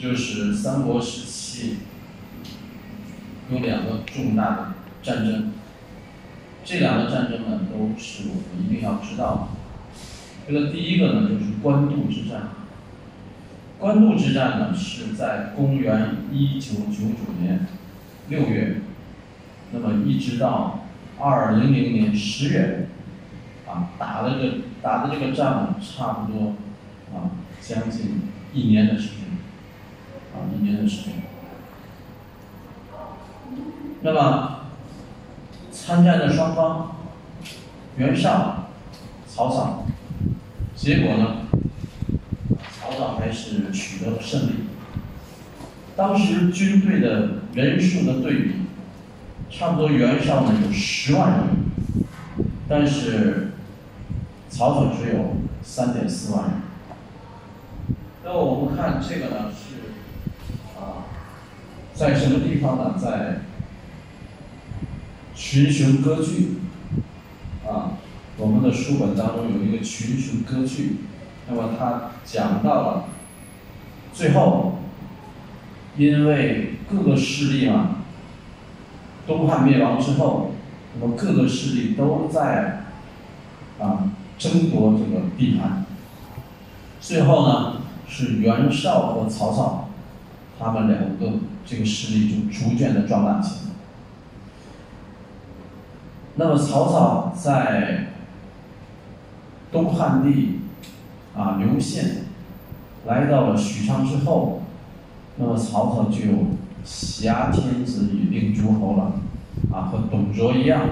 就是三国时期有两个重大的战争，这两个战争呢都是我们一定要知道的。这个第一个呢就是官渡之战。官渡之战呢是在公元一九九九年六月，那么一直到二零零年十月，啊，打了个打的这个仗差不多啊将近一年的时间，一年的时间。那么参战的双方，袁绍、曹操，结果呢？曹操还是取得了胜利。当时军队的人数的对比，差不多袁绍呢有十万人，但是曹操只有三点四万人。那么我们看这个呢，在什么地方呢？在群雄割据啊，我们的书本当中有一个群雄割据。那么他讲到了最后，因为各个势力嘛，东汉灭亡之后，那么各个势力都在啊争夺这个地盘。最后呢，是袁绍和曹操，他们两个这个势力就逐渐的壮大起来。那么曹操在东汉帝。啊，刘宪来到了许昌之后，那么曹操就挟天子以令诸侯了，啊，和董卓一样，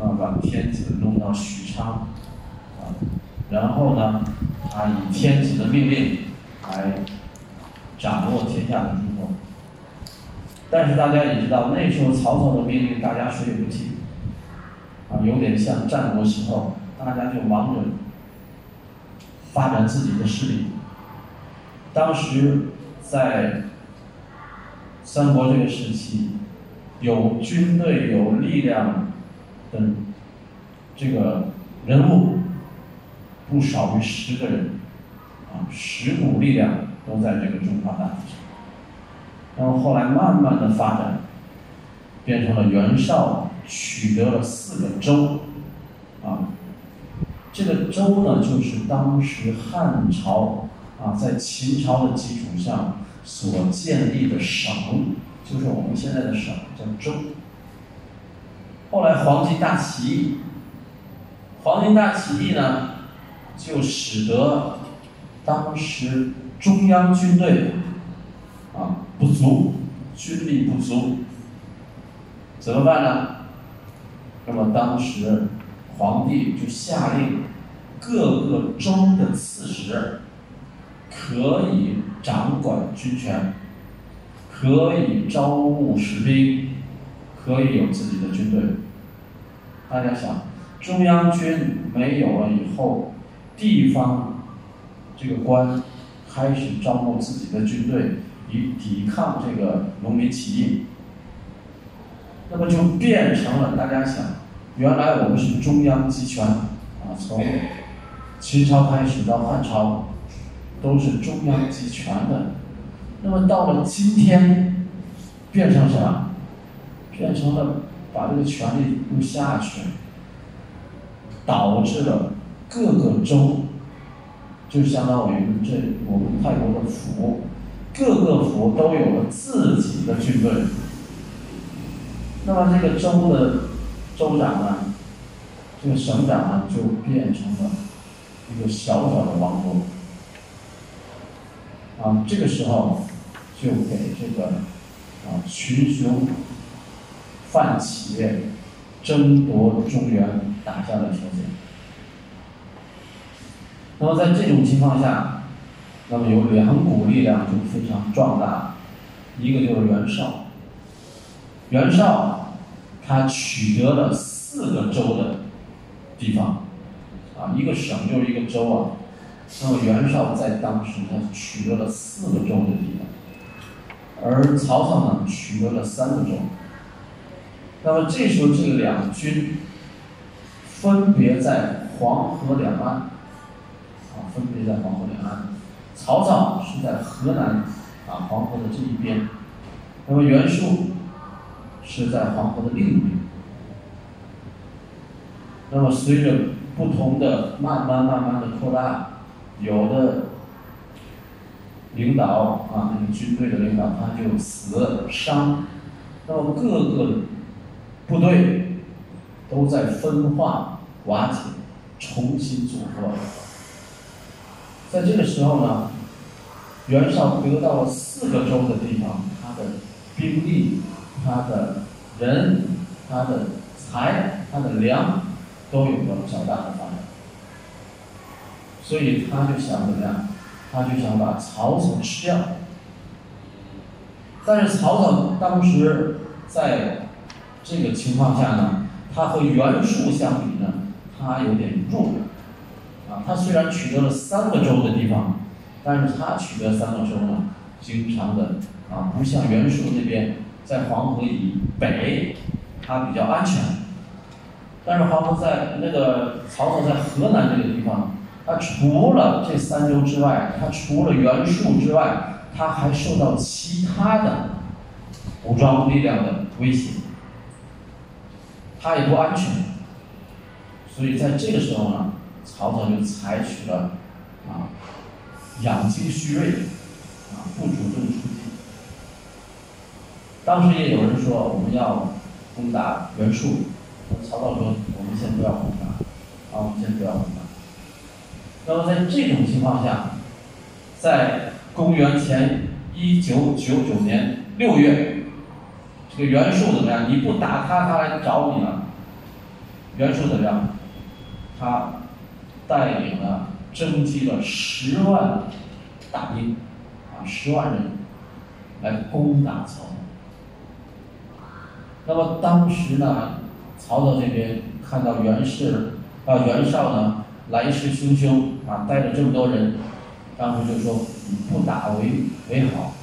啊，把天子弄到许昌，啊，然后呢，他以天子的命令来掌握天下的诸侯。但是大家也知道，那时候曹操的命令大家谁也不听，啊，有点像战国时候，大家就忙着。发展自己的势力。当时在三国这个时期，有军队、有力量的这个人物不少于十个人，啊，十股力量都在这个中华大地上。然后后来慢慢的发展，变成了袁绍取得了四个州，啊。这个州呢，就是当时汉朝啊，在秦朝的基础上所建立的省，就是我们现在的省，叫州。后来黄巾大起义，黄巾大起义呢，就使得当时中央军队啊不足，军力不足，怎么办呢？那么当时。皇帝就下令，各个州的刺史可以掌管军权，可以招募士兵，可以有自己的军队。大家想，中央军没有了以后，地方这个官开始招募自己的军队，以抵抗这个农民起义，那么就变成了大家想。原来我们是中央集权，啊，从秦朝开始到汉朝，都是中央集权的。那么到了今天，变成什么？变成了把这个权力都下去，导致了各个州，就相当于这我们泰国的府，各个府都有了自己的军队。那么这个州的。州长呢，这个省长呢，就变成了一个小小的王国。啊，这个时候就给这个啊群雄泛起争夺中原打下了条件。那么在这种情况下，那么有两股力量就非常壮大，一个就是袁绍。袁绍。他取得了四个州的地方，啊，一个省就是一个州啊。那么袁绍在当时他取得了四个州的地方，而曹操呢取得了三个州。那么这时候这两军分别在黄河两岸，啊，分别在黄河两岸。曹操是在河南啊黄河的这一边，那么袁术是在黄河的另一边。那么随着不同的慢慢慢慢的扩大，有的领导啊，那个军队的领导他就死伤，那么各个部队都在分化瓦解，重新组合。在这个时候呢，袁绍得到了四个州的地方，他的兵力、他的人、他的财、他的粮。都有了较大的发展，所以他就想怎么样？他就想把曹操吃掉。但是曹操当时在这个情况下呢，他和袁术相比呢，他有点弱。他虽然取得了三个州的地方，但是他取得三个州呢，经常的啊，不像袁术那边在黄河以北，他比较安全。但是黄河在那个曹操在河南这个地方，他除了这三州之外，他除了袁术之外，他还受到其他的武装力量的威胁，他也不安全，所以在这个时候呢，曹操就采取了啊养精蓄锐，啊不主动出击。当时也有人说我们要攻打袁术。曹操说：“我们先不要攻打，啊，我们先不要攻打。那么在这种情况下，在公元前一九九九年六月，这个袁术怎么样？你不打他，他来找你了。袁术怎么样？他带领了征集了十万大兵，啊，十万人来攻打曹操。那么当时呢？”曹操这边看到袁氏啊袁绍呢来势汹汹啊带着这么多人，当时就说不打为为好。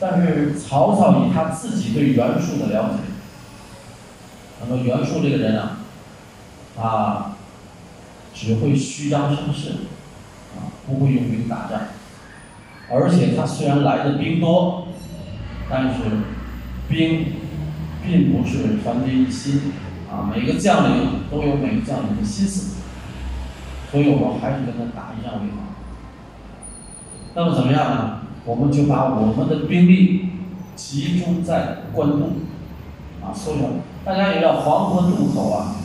但是曹操以他自己对袁术的了解，那么袁术这个人啊，啊只会虚张声势，啊不会用兵打仗，而且他虽然来的兵多，但是兵。并不是团结一心，啊，每个将领都有每个将领的心思，所以我们还是跟他打一仗为好。那么怎么样呢？我们就把我们的兵力集中在官渡，啊，缩小。大家也知道黄河渡口啊，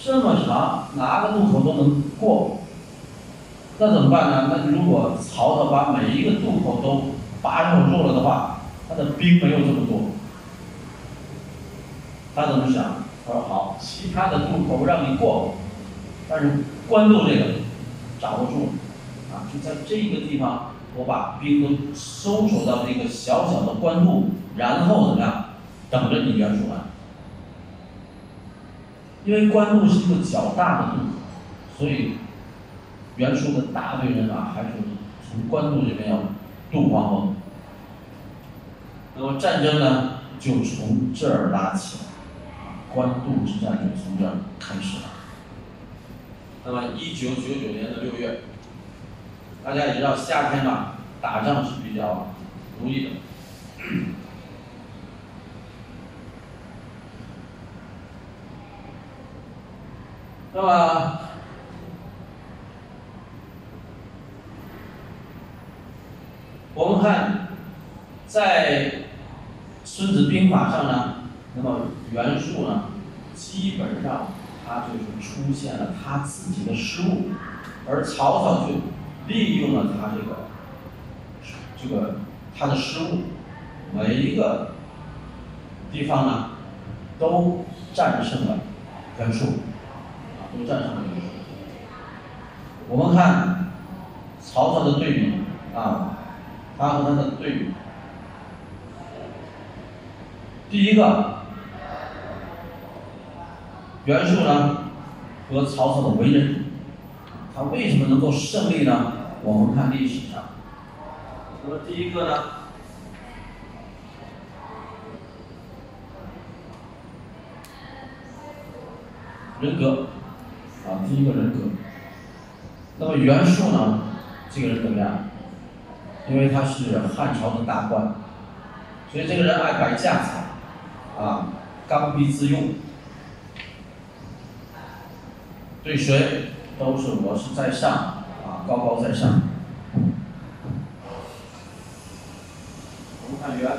这么长，哪个渡口都能过。那怎么办呢？那如果曹操把每一个渡口都把守住了的话，他的兵没有这么多。他怎么想？他说：“好，其他的渡口让你过，但是官渡这个掌握住，啊，就在这个地方，我把兵都收守到这个小小的官渡，然后怎么样？等着你袁术来。因为官渡是一个较大的渡口，所以袁术的大队人马还是从官渡这边要渡黄河。那么战争呢，就从这儿拉起。”官渡之战就从这儿开始了。那么，一九九九年的六月，大家也知道，夏天嘛，打仗是比较容易的。那么，我们看，在《孙子兵法》上呢。那么袁术呢，基本上他就是出现了他自己的失误，而曹操就利用了他这个这个他的失误，每一个地方呢都战胜了袁术，都战胜了。我们看曹操的对比啊，他和他的队伍，第一个。袁术呢和曹操的为人，他为什么能够胜利呢？我们看历史上，那么第一个呢，人格，啊，第一个人格。那么袁术呢，这个人怎么样？因为他是汉朝的大官，所以这个人爱摆架子，啊，刚愎自用，对谁都是我是在上，啊，高高在上。我们看圆。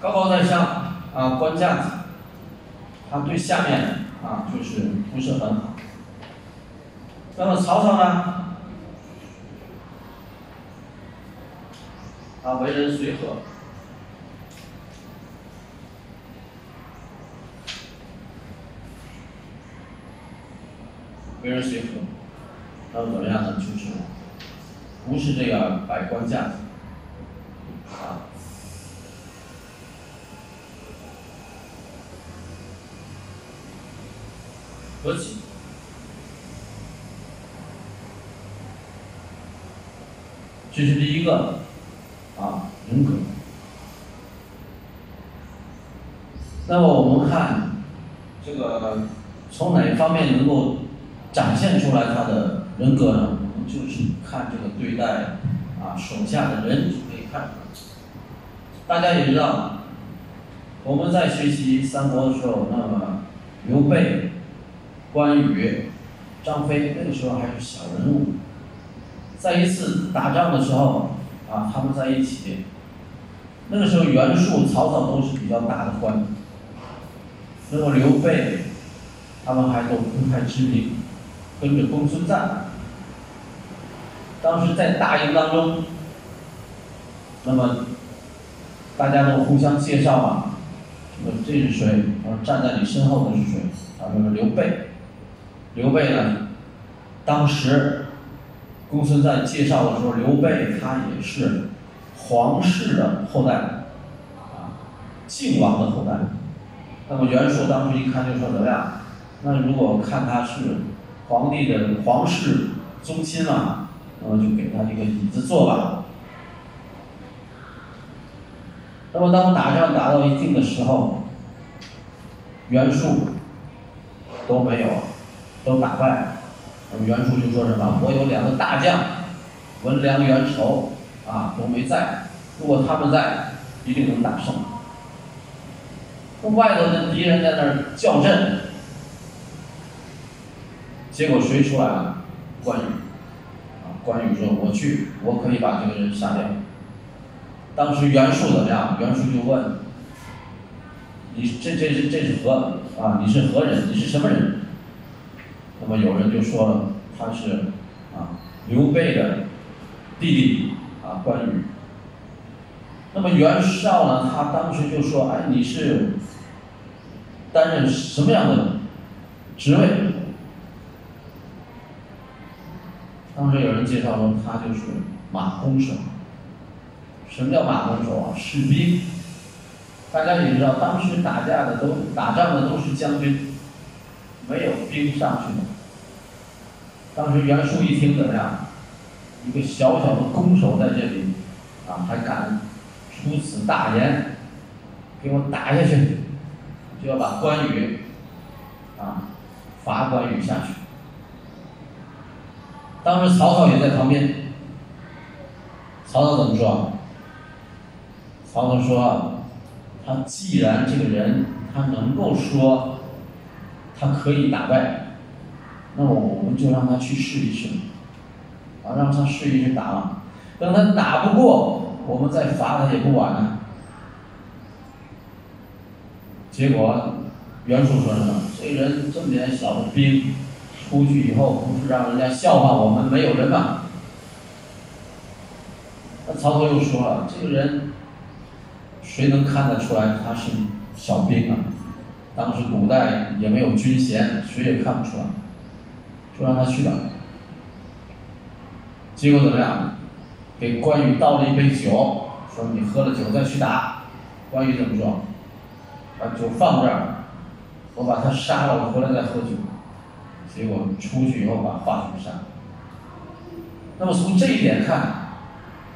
高高在上啊，官架子，下面啊就是不是很好。那么曹操呢？啊，为人随和，为人随和，那么怎么样呢？就是不是这个摆官架子。和气，这是第一个啊人格。那么我们看这个从哪方面能够展现出来他的人格呢？我们就是看这个对待啊手下的人可以看出来。大家也知道，我们在学习三国的时候，那么刘备。关羽、张飞那个时候还是小人物，在一次打仗的时候，啊，他们在一起。那个时候袁术、曹操都是比较大的官，那么刘备，他们还都不太知名，跟着公孙瓒。当时在大营当中，那么大家都互相介绍嘛，说这是谁？说站在你身后的是谁？他说是刘备。刘备呢？当时公孙瓒介绍的时候，刘备他也是皇室的后代，啊，靖王的后代。那么袁术当时一看就说怎么样？那如果看他是皇帝的皇室宗亲啊，那么就给他一个椅子坐吧。那么当打仗打到一定的时候，袁术都没有。都打败，那么袁术就说什么？我有两个大将，文良、袁丑，啊都没在。如果他们在，一定能打胜。外头的敌人在那儿叫阵，结果谁出来了？关羽。啊，关羽说：“我去，我可以把这个人杀掉。”当时袁术怎么样？袁术就问：“你这这这这是何啊？你是何人？你是什么人？”那么有人就说了，他是啊刘备的弟弟啊关羽。那么袁绍呢，他当时就说：“哎，你是担任什么样的职位？”当时有人介绍说，他就是马弓手。什么叫马弓手啊？士兵。大家也知道，当时打架的都打仗的都是将军。没有兵上去的。当时袁术一听怎么样？一个小小的弓手在这里，啊，还敢出此大言，给我打下去，就要把关羽，啊，罚关羽下去。当时曹操也在旁边。曹操怎么说？曹操说：“他既然这个人，他能够说。”他可以打败，那我们就让他去试一试，啊，让他试一试打，等他打不过，我们再罚他也不晚呢。结果袁术说什么？这人这么点小的兵，出去以后不是让人家笑话我们没有人吗？那曹操又说了，这个人谁能看得出来他是小兵啊？当时古代也没有军衔，谁也看不出来，说让他去吧。结果怎么样？给关羽倒了一杯酒，说你喝了酒再去打。关羽怎么说？把酒放这儿，我把他杀了，我回来再喝酒。结果出去以后把华雄杀。那么从这一点看，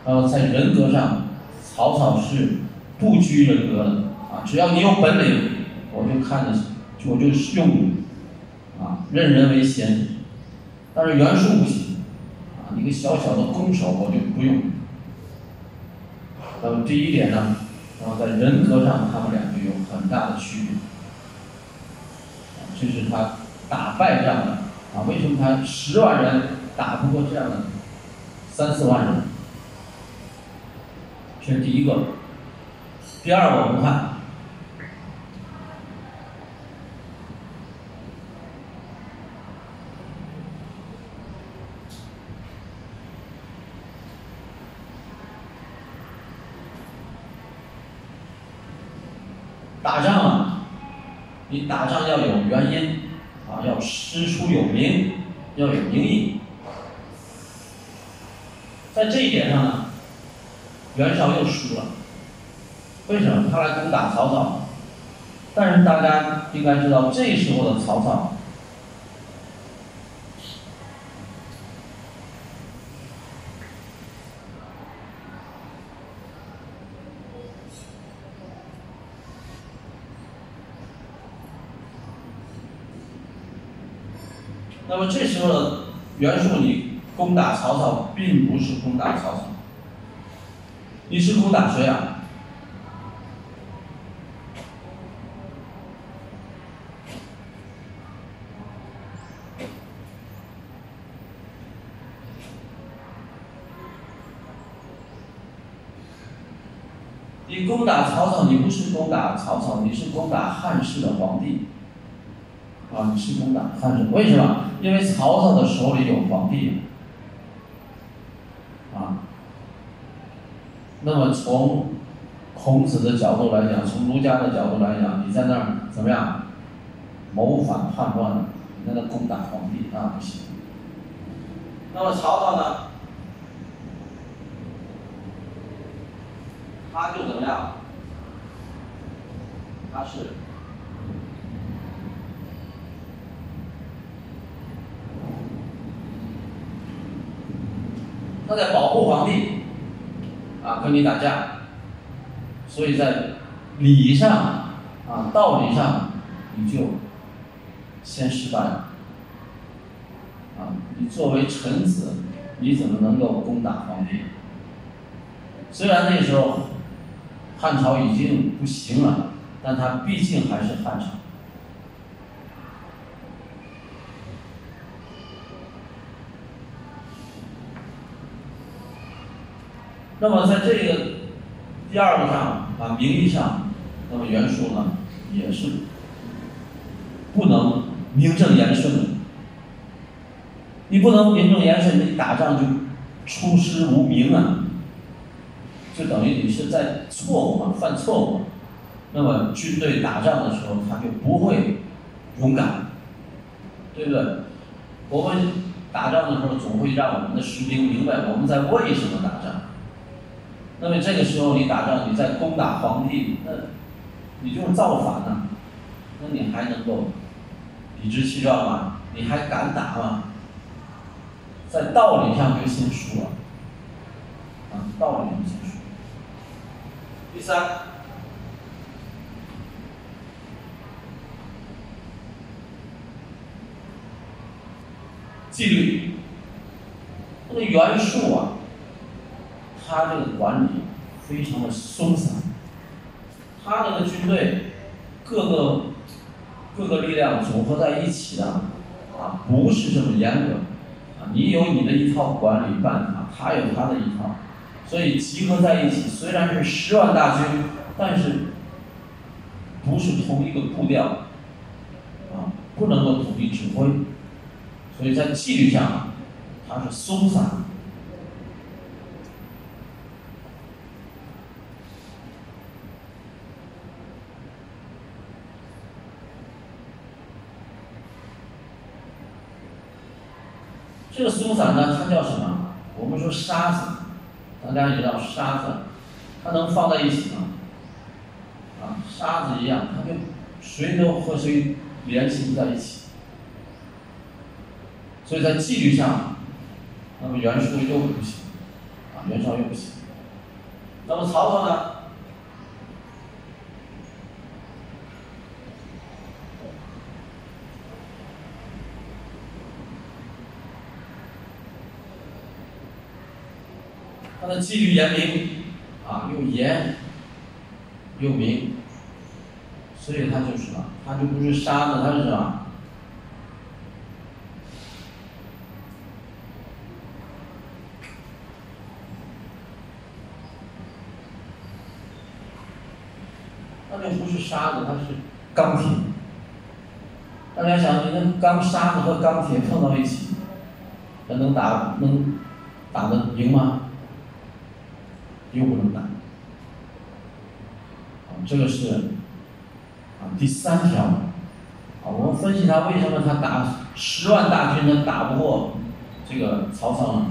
呃，在人格上，曹操是不拘人格的啊，只要你有本领，我就看着，我就用你，啊，任人为贤。但是袁术不行，啊，一个小小的弓手我就不用。那么这一点呢，然后在人格上，他们两个有很大的区别。这是他打败仗的啊，为什么他十万人打不过这样的三四万人？这是第一个。第二个，我们看。打仗啊，你打仗要有原因，师出有名，要有名义。在这一点上呢，袁绍又输了。为什么？他来攻打曹操，但是大家应该知道，这时候的曹操。那这时候，袁术你攻打曹操，并不是攻打曹操，你是攻打谁啊？你攻打曹操，你不是攻打曹操，你是攻打汉室的皇帝。啊，你是攻打汉室，为什么？因为曹操的手里有皇帝，啊，那么从孔子的角度来讲，从儒家的角度来讲，你在那儿怎么样谋反叛乱？你在那攻打皇帝，那不行。那么曹操呢？他就怎么样？他是。他在保护皇帝，啊，跟你打架，所以在礼上啊道理上，你就先失败了，啊，你作为臣子，你怎么能够攻打皇帝？虽然那时候汉朝已经不行了，但他毕竟还是汉朝。那么在这个第二个上啊，名义上，那么袁术呢也是不能名正言顺的。你不能名正言顺，你打仗就出师无名啊，就等于你是在错误嘛，犯错误。那么军队打仗的时候，他就不会勇敢，对不对？我们打仗的时候，总会让我们的士兵明白我们在为什么打。那么这个时候你打仗，你在攻打皇帝，那你就是造反呐，那你还能够理直气壮吗？你还敢打吗？在道理上就先输了，啊，道理上先输。第三，纪律，那个袁术啊。他这个管理非常的松散，他这个军队各个各个力量组合在一起的啊，不是这么严格啊。你有你的一套管理办法，他有他的一套，所以集合在一起，虽然是十万大军，但是不是同一个步调啊，不能够统一指挥，所以在纪律上他是松散的。这个松散呢，它叫什么？我们说沙子，大家也知道沙子，它能放在一起吗？啊，沙子一样，它就谁都和谁联系不在一起。所以在纪律上，那么袁术又不行，啊，袁绍又不行。那么曹操呢？他的纪律严明，啊，又严又明，所以他就是什么？他就不是杀的，他是什么？那就不是沙子，它是钢铁。大家想，你那钢沙子和钢铁碰到一起，那能打能打得赢吗？又不能打。啊，这个是啊第三条。啊，我们分析他为什么他打十万大军他打不过这个曹操呢？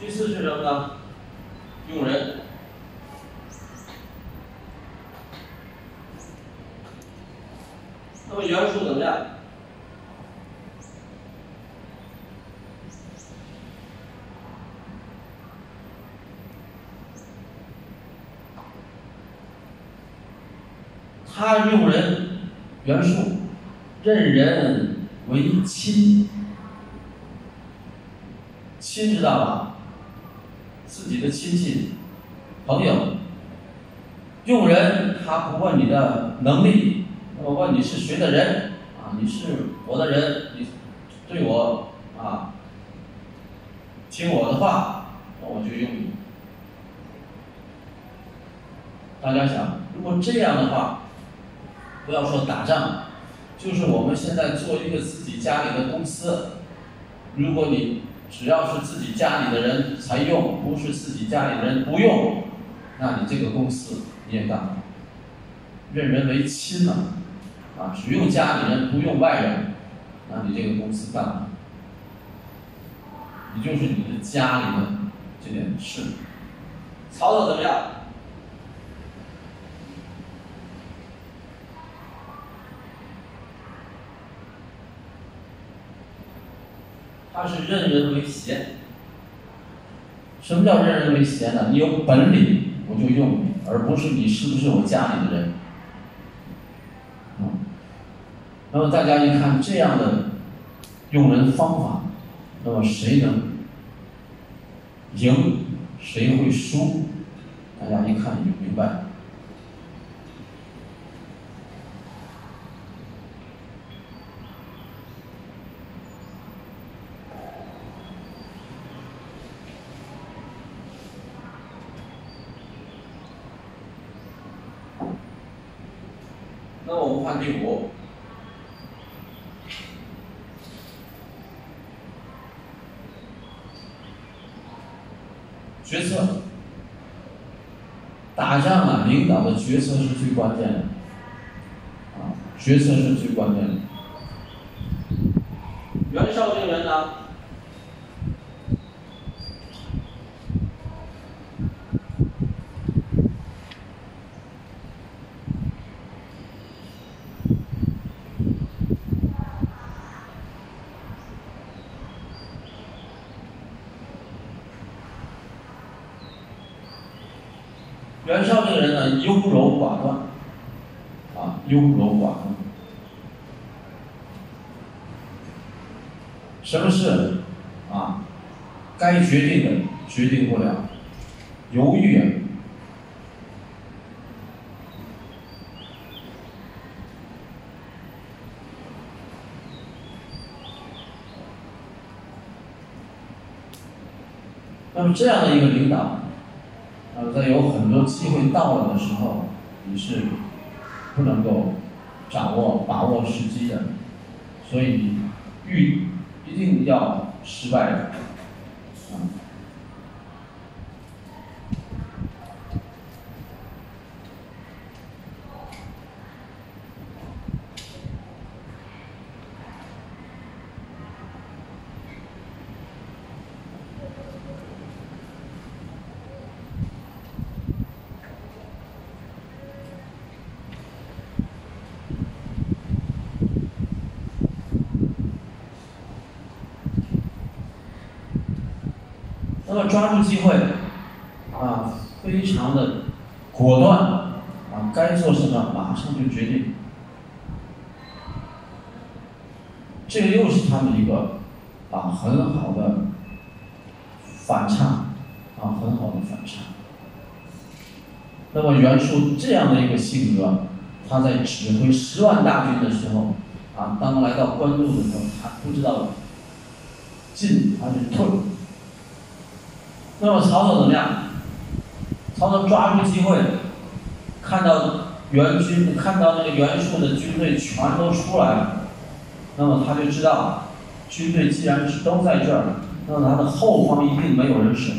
第四是什么呢？用人。那么袁术怎么样？他用人，袁术任人为亲，亲知道吧？自己的亲戚、朋友，用人他不问你的能力，那么问你是谁的人啊？你是我的人，你对我啊，听我的话，那我就用你。大家想，如果这样的话，不要说打仗，就是我们现在做一个自己家里的公司，如果你。只要是自己家里的人才用，不是自己家里的人不用，那你这个公司你也干不了。任人为亲嘛，啊，只用家里人不用外人，那你这个公司干不了。你就是你的家里的这点事。曹操怎么样？他是任人唯贤。什么叫任人唯贤呢？你有本领，我就用你，而不是你是不是我家里的人。嗯。那么大家一看这样的用人方法，那么谁能赢，谁会输？大家一看就明白。那我们看第五，决策。打仗啊，领导的决策是最关键的，啊，决策是最关键的。袁绍这个人呢？袁绍这个人呢，优柔寡断，啊，优柔寡断，什么事啊，该决定的决定不了，犹豫啊。那么这样的一个领导。呃，在有很多机会到了的时候，你是不能够掌握、把握时机的，所以遇一定要失败的，啊。那么抓住机会，啊，非常的果断，啊，该做什么马上就决定。这个又是他们一个啊很好的反差，啊很好的反差。那么袁术这样的一个性格，他在指挥十万大军的时候，啊，当来到官渡的时候，他不知道进还是退。那么曹操怎么样？曹操抓住机会，看到袁军，看到那个袁术的军队全都出来了。那么他就知道，军队既然是都在这儿，那么他的后方一定没有人守。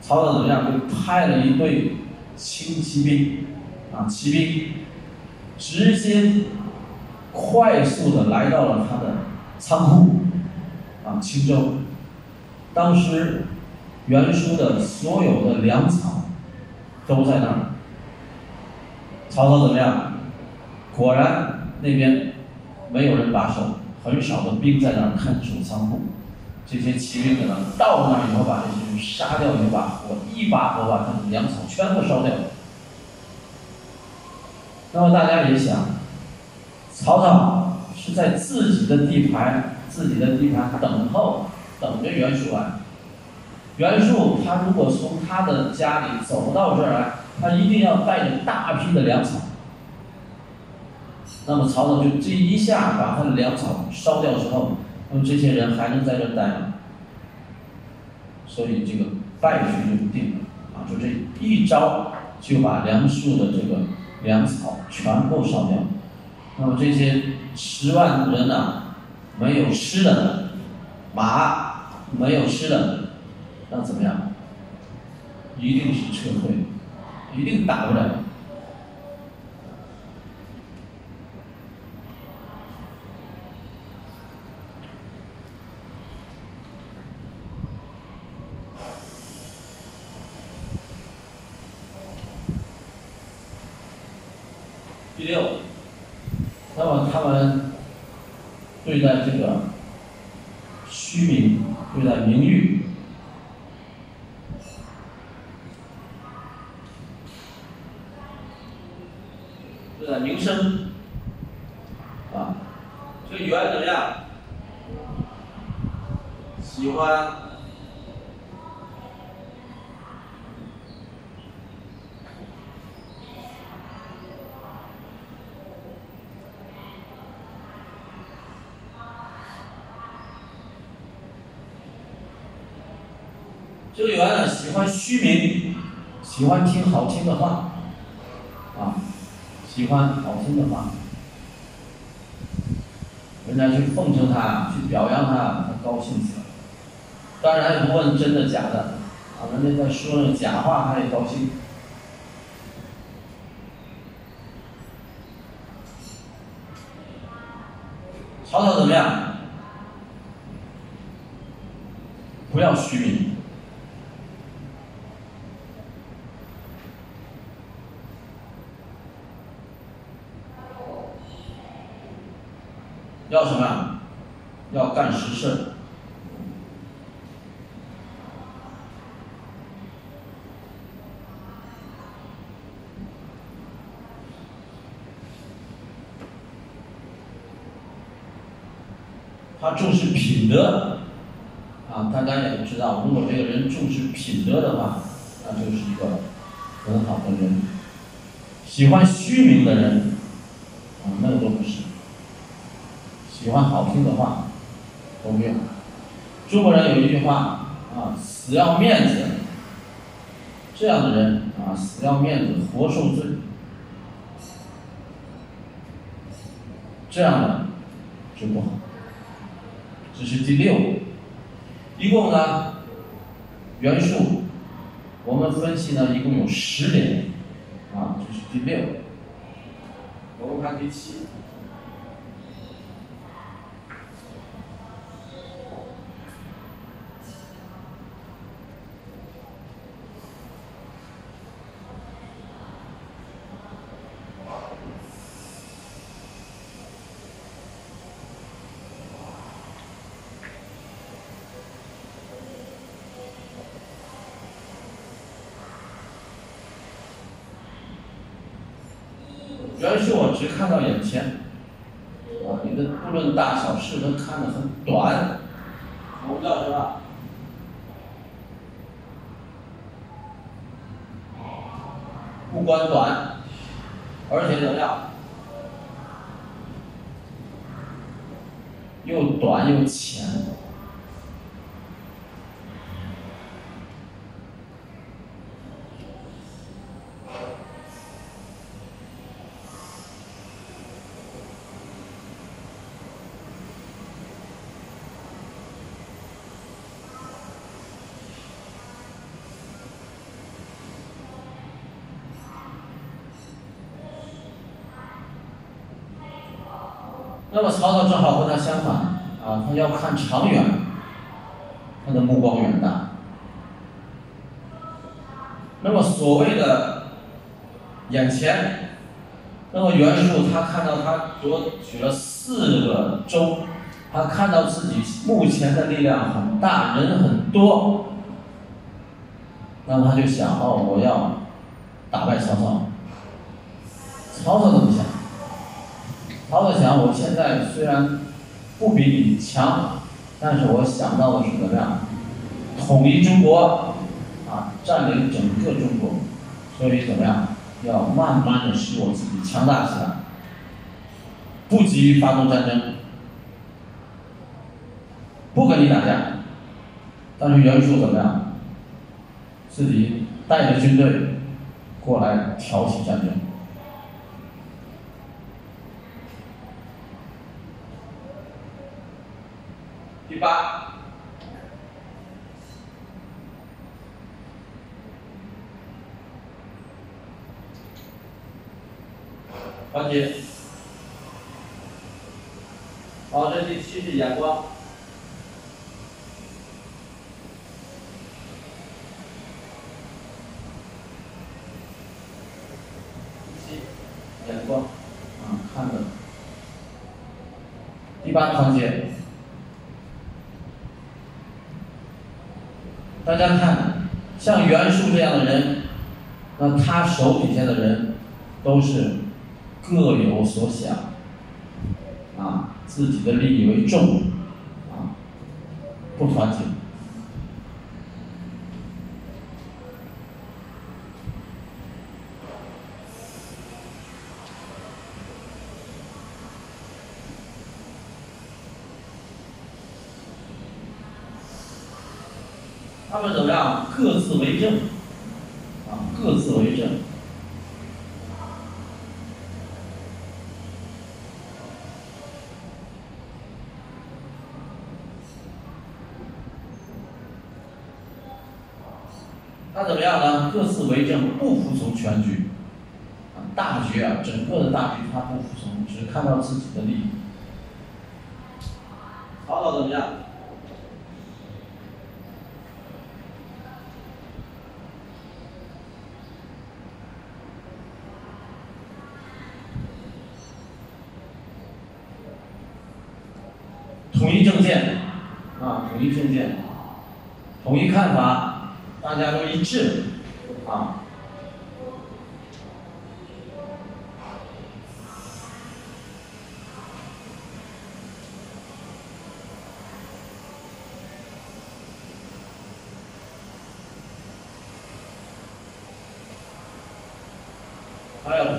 曹操怎么样？就派了一队轻骑兵，啊，骑兵，直接快速的来到了他的仓库，啊，青州。当时袁术的所有的粮草都在那儿。曹操怎么样？果然那边。没有人把守，很少的兵在那儿看守仓库。这些骑兵可能到那儿以后，把这些人杀掉以后，把火一把火把他们粮草全部烧掉。那么大家也想，曹操是在自己的地盘、自己的地盘等候，等着袁术来。袁术他如果从他的家里走到这儿来，他一定要带着大批的粮草。那么曹操就这一下把他的粮草烧掉之后，那么这些人还能在这待吗？所以这个败局就定了啊！就这一招就把梁树的这个粮草全部烧掉。那么这些十万人呢，没有吃的，马没有吃的，那怎么样？一定是撤退，一定打不了。第六，那么他们对待这个虚名，对待名誉，生，啊，这个元怎么样？喜欢。这个员呢，喜欢虚名，喜欢听好听的话，啊，喜欢听的话，人家去奉承他，去表扬他，他高兴死了。当然也不问真的假的，啊，人家在说假话，他也高兴。曹操怎么样？不要虚名。要什么？要干实事。他重视品德，啊，大家也知道，如果这个人重视品德的话，那就是一个很好的人。喜欢虚名的人，啊，那个都不是。喜欢好听的话，都没有。中国人有一句话啊，死要面子。这样的人啊，死要面子，活受罪。这样的就不好。这是第六，一共呢，元素，我们分析呢，一共有十点，啊，这是第六。我们看第七。袁术只看到眼前，啊，你的不论大小事都看得很短，我们叫什么？不管短，而且怎么样？又短又浅。那么曹操正好和他相反，啊，他要看长远，他的目光远大。那么所谓的眼前，那么袁术他看到他夺取了四个州，他看到自己目前的力量很大，人很多，那么他就想哦，我要打败曹操。曹操怎曹操想，我现在虽然不比你强，但是我想到的是怎么样？统一中国，啊，占领整个中国，所以怎么样，要慢慢的使我自己强大起来，不急于发动战争，不跟你打架，但是袁术怎么样，自己带着军队过来挑起战争。第八，好，这第七是眼光。七，眼光，啊，看的。第八，团结。大家看，像袁术这样的人，那他手底下的人都是各有所想，啊，自己的利益为重，啊，不团结。他们怎么样？各自为政，啊，各自为政。他怎么样呢？各为政，不服从全局，啊，大局啊，整个的大局他不服从，只看到自己的利益。曹操怎么样？统一政见，啊，统一政见，统一看法，大家都一致，啊，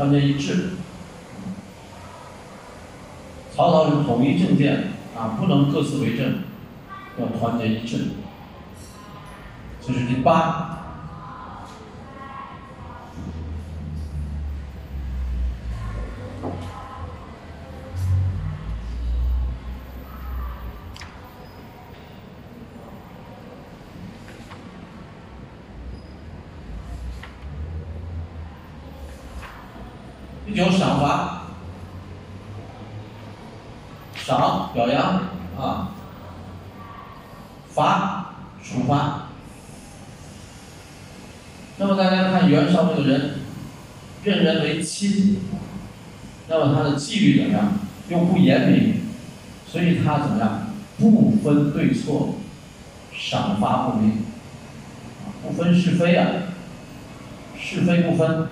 团结一致。曹操是统一政见。啊，不能各自为政，要团结一致。这是第八。做赏罚不明。不分是非啊是非不分。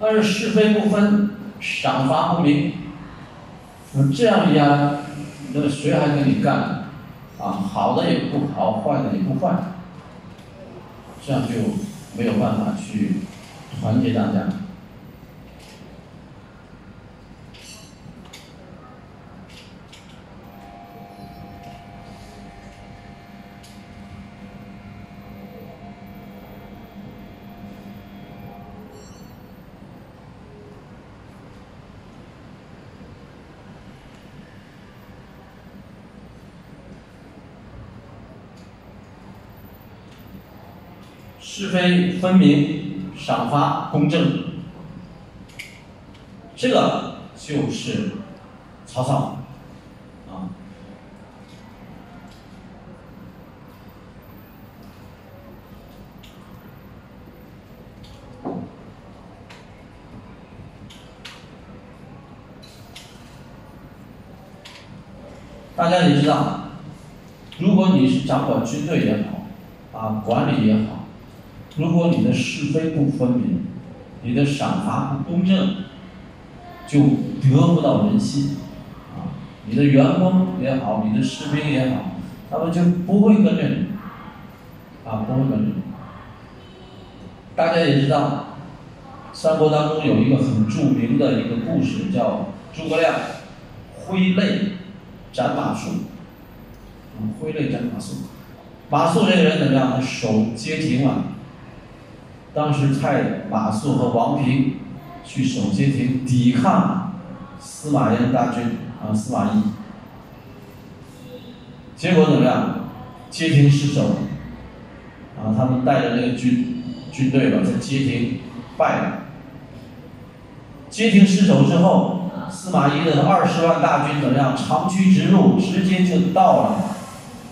但是是非不分赏罚不明。这样一压，那谁还跟你干？啊，好的也不好，坏的也不坏，这样就没有办法去团结大家。是非分明，赏罚公正，这个就是曹操啊。大家也知道，如果你是掌管军队也好，啊，管理也好。如果你的是非不分明，你的赏罚不公正，就得不到人心，啊，你的员工也好，你的士兵也好，他们就不会跟着你，啊，不会跟着你。大家也知道，三国当中有一个很著名的一个故事，叫诸葛亮挥泪斩马谡。嗯，挥泪斩马谡。马谡这个人怎么样？他守街亭啊。当时派马谡和王平去守街亭，抵抗司马炎大军啊，司马懿。结果怎么样？街亭失守，啊，他们带着那个军军队吧，在街亭败了。街亭失守之后，司马懿的二十万大军怎么样？长驱直入，直接就到了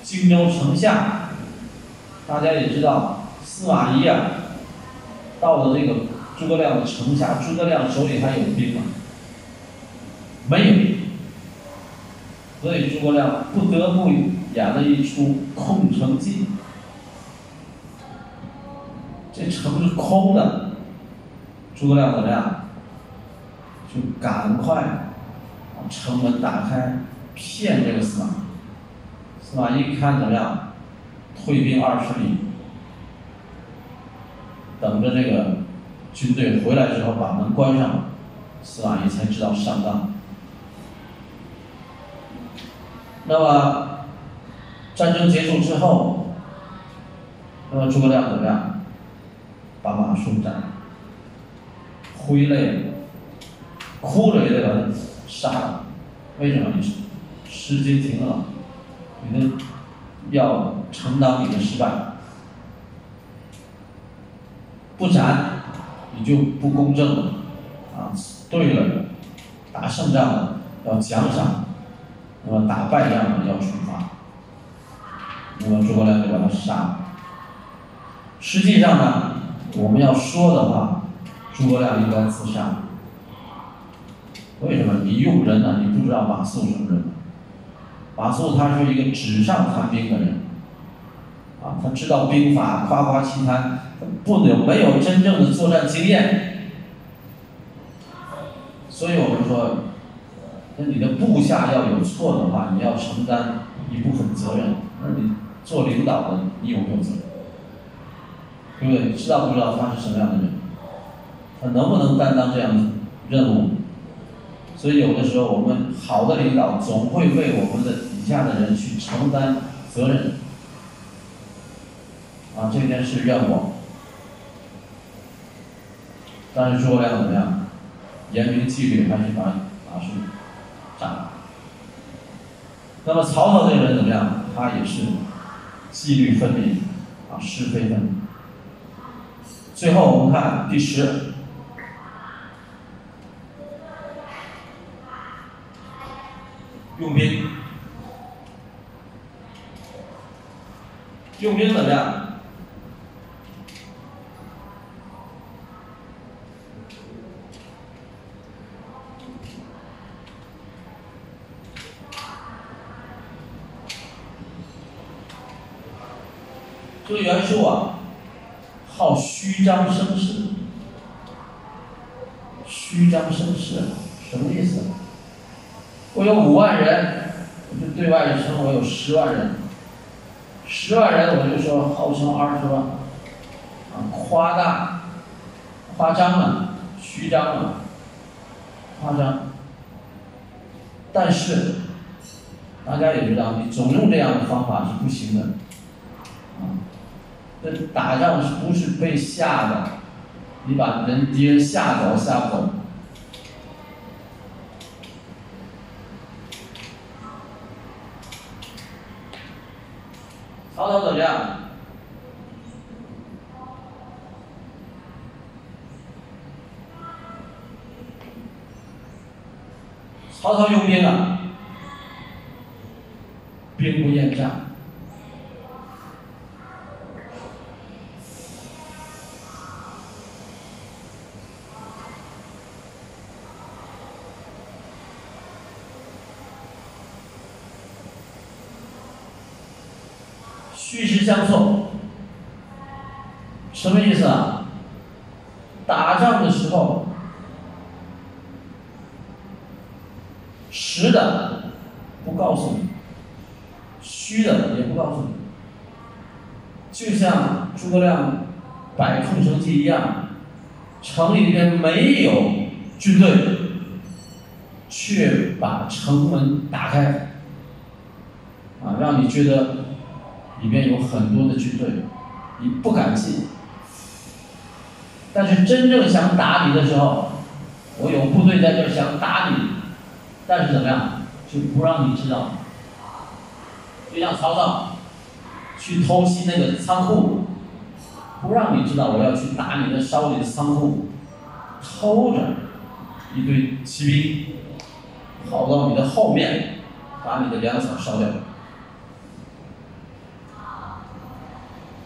荆州城下。大家也知道，司马懿啊。到了这个诸葛亮的城下，诸葛亮手里还有兵吗？没有，所以诸葛亮不得不演了一出空城计。这城是空的，诸葛亮怎么样？就赶快把城门打开，骗这个司马。司马懿看怎么样？退兵二十里。等着这个军队回来之后，把门关上，司马懿才知道上当。那么战争结束之后，那么诸葛亮怎么样？把马谡斩，挥泪，哭着也得把他杀了。为什么？你时间停了，你的要承担你的失败。不斩，你就不公正了，啊，对了，打胜仗了要奖赏，那么打败仗的要处罚，那么诸葛亮就把他杀了。实际上呢，我们要说的话，诸葛亮应该自杀。为什么？你用人呢？你不知道马谡什么人？马谡他是一个纸上谈兵的人，他知道兵法，夸夸其谈。不能没有真正的作战经验，所以我们说，那你的部下要有错的话，你要承担一部分责任。那你做领导的，你有没有责任？对不对？知道不知道他是什么样的人？他能不能担当这样的任务？所以有的时候，我们好的领导总会为我们的底下的人去承担责任。啊，这件事让我。但是诸葛亮怎么样？严明纪律，还是把马谡斩了。那么曹操这个人怎么样？他也是纪律分明，啊，是非分明。最后我们看第十，用兵，用兵怎么样？这个袁术啊，好虚张声势，虚张声势，什么意思？我有五万人，我就对外称我有十万人，十万人我就说号称二十万，啊，夸大、夸张了，虚张了，夸张。但是大家也知道，你总用这样的方法是不行的，啊，这打仗是不是被吓的？你把人敌人吓走，吓不走。曹操怎么样？曹操用兵啊，兵不厌诈。虚实相凑，什么意思啊？打仗的时候，实的不告诉你，虚的也不告诉你，就车辆摆空城计一样，城里边没有军队，却把城门打开，啊，让你觉得。里面有很多的军队，你不敢进。但是真正想打你的时候，我有部队在这想打你，但是怎么样，就不让你知道。就像曹操去偷袭那个仓库，不让你知道我要去打你的烧你的仓库，偷着一堆骑兵跑到你的后面，把你的粮草烧掉。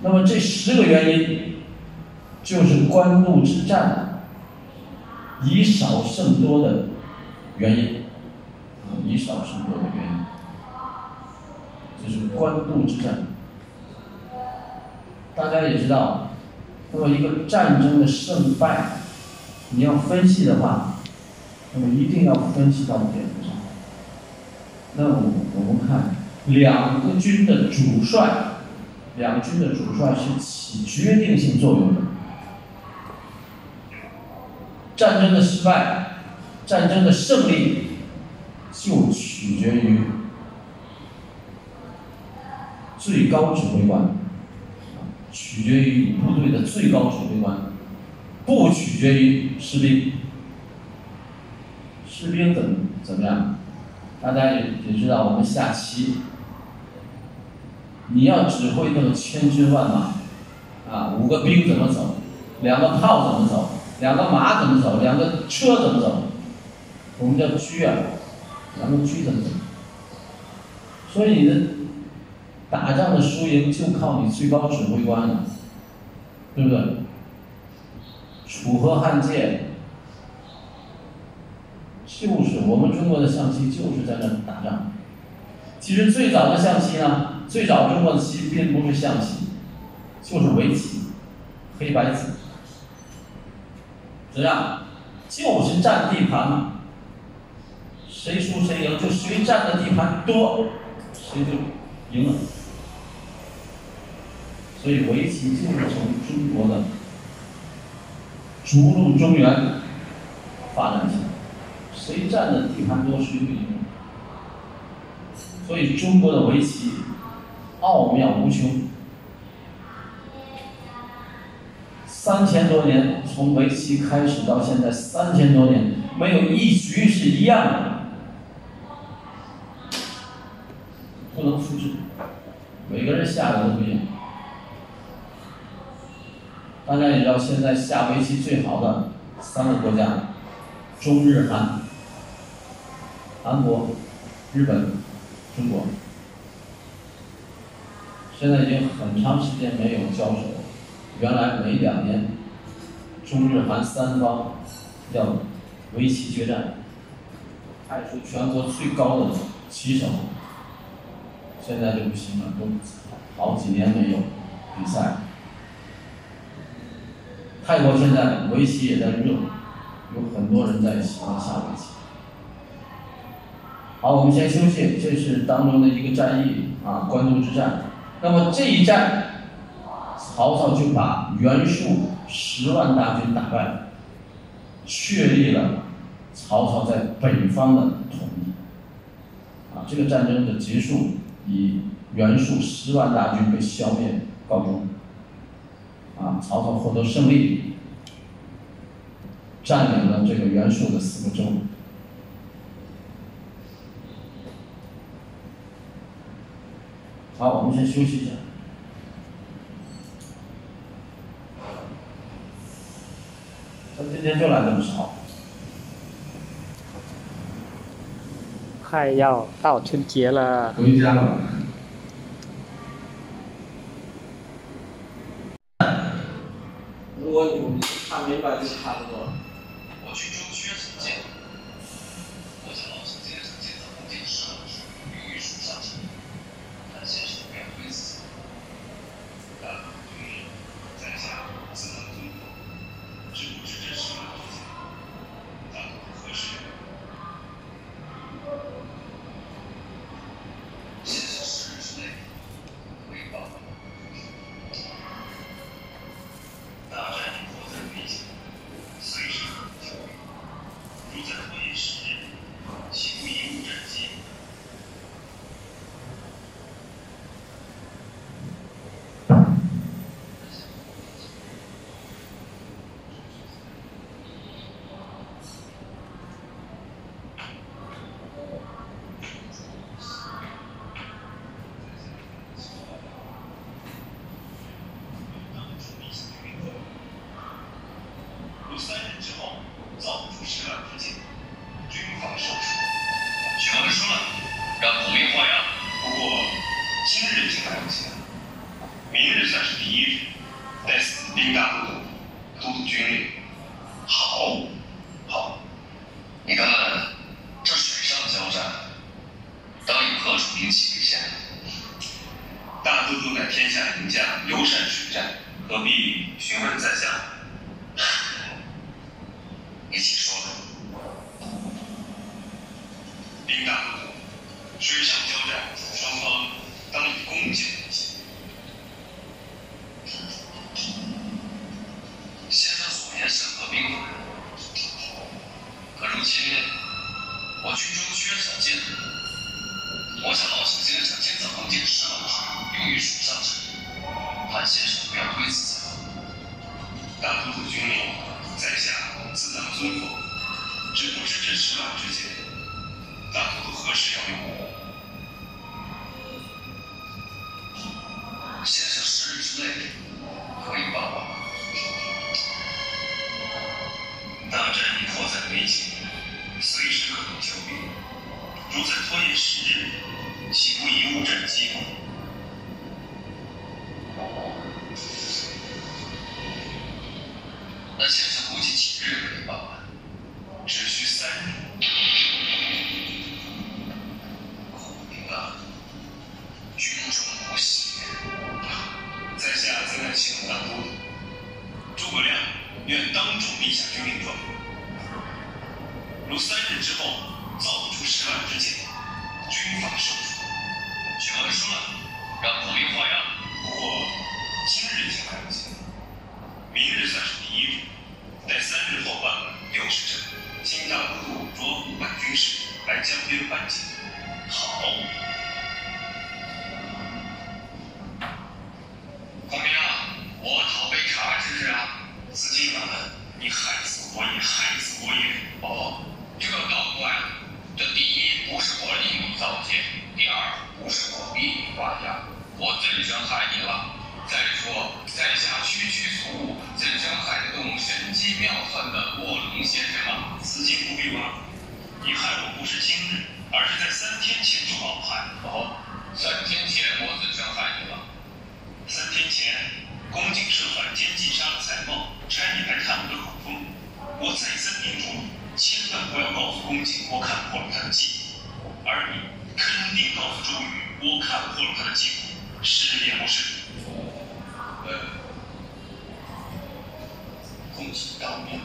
那么这十个原因，就是官渡之战以少胜多的原因，以少胜多的原因，这是官渡之战。大家也知道，那么一个战争的胜败，你要分析的话，那么一定要分析到点子上。那我我们看两个军的主帅。两军的主帅是起决定性作用的。战争的失败，战争的胜利，就取决于最高指挥官，取决于你部队的最高指挥官，不取决于士兵。士兵怎么怎么样？大家也也知道，我们下棋。你要指挥那个千军万马，啊，五个兵怎么走，两个炮怎么走，两个马怎么走，两个车怎么走，我们叫车啊，两个车怎么走？所以你的打仗的输赢就靠你最高指挥官了，对不对？楚河汉界，就是我们中国的象棋就是在那打仗。其实最早的象棋呢？最早中国的棋并不是象棋，就是围棋，黑白子，怎样？就是占地盘嘛，谁输谁赢，就谁占的地盘多，谁就赢了。所以围棋就是从中国的逐鹿中原发展起来，谁占的地盘多，谁就赢。所以中国的围棋。奥妙无穷，三千多年，从围棋开始到现在三千多年，没有一局是一样的，不能复制，每个人下的都不一样。大家也知道，现在下围棋最好的三个国家：中日韩，韩国、日本、中国。现在已经很长时间没有交手，原来每两年，中日韩三方要围棋决战，派出全国最高的棋手。现在就不行了，都好几年没有比赛了。泰国现在围棋也在热有很多人在喜欢下围棋。好我们先休息这是当中的一个战役啊官渡之战。那么这一战曹操就把袁术十万大军打败确立了曹操在北方的统一。啊这个战争的结束以袁术十万大军被消灭告终啊，曹操获得胜利，占领了这个袁术的四个州。好，我们先休息一下。他今天就来这么少。快要到春节了。回家了。看明白就差不多。了我去看破了他的计，而你肯定告诉周瑜，我看破了他的计，是也不是？呃，恭喜当面。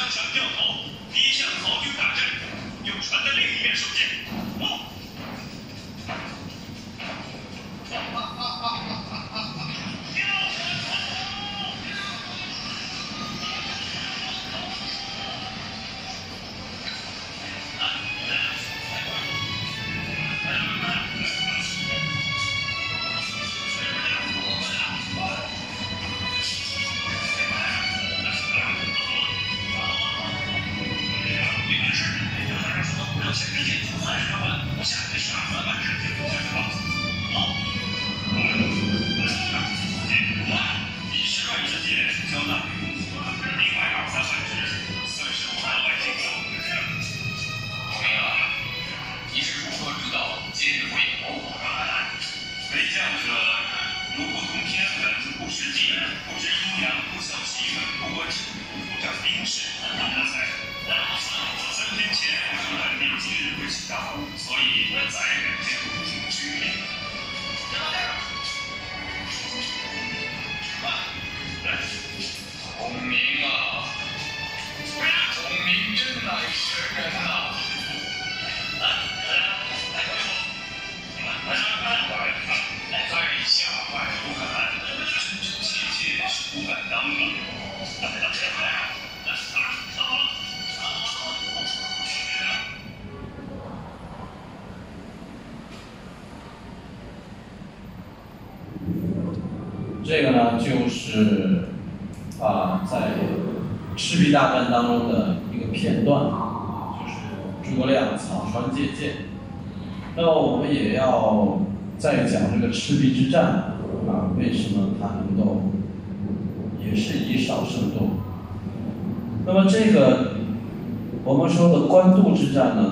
张强掉头，逼向曹军大阵，用船的另一面受箭。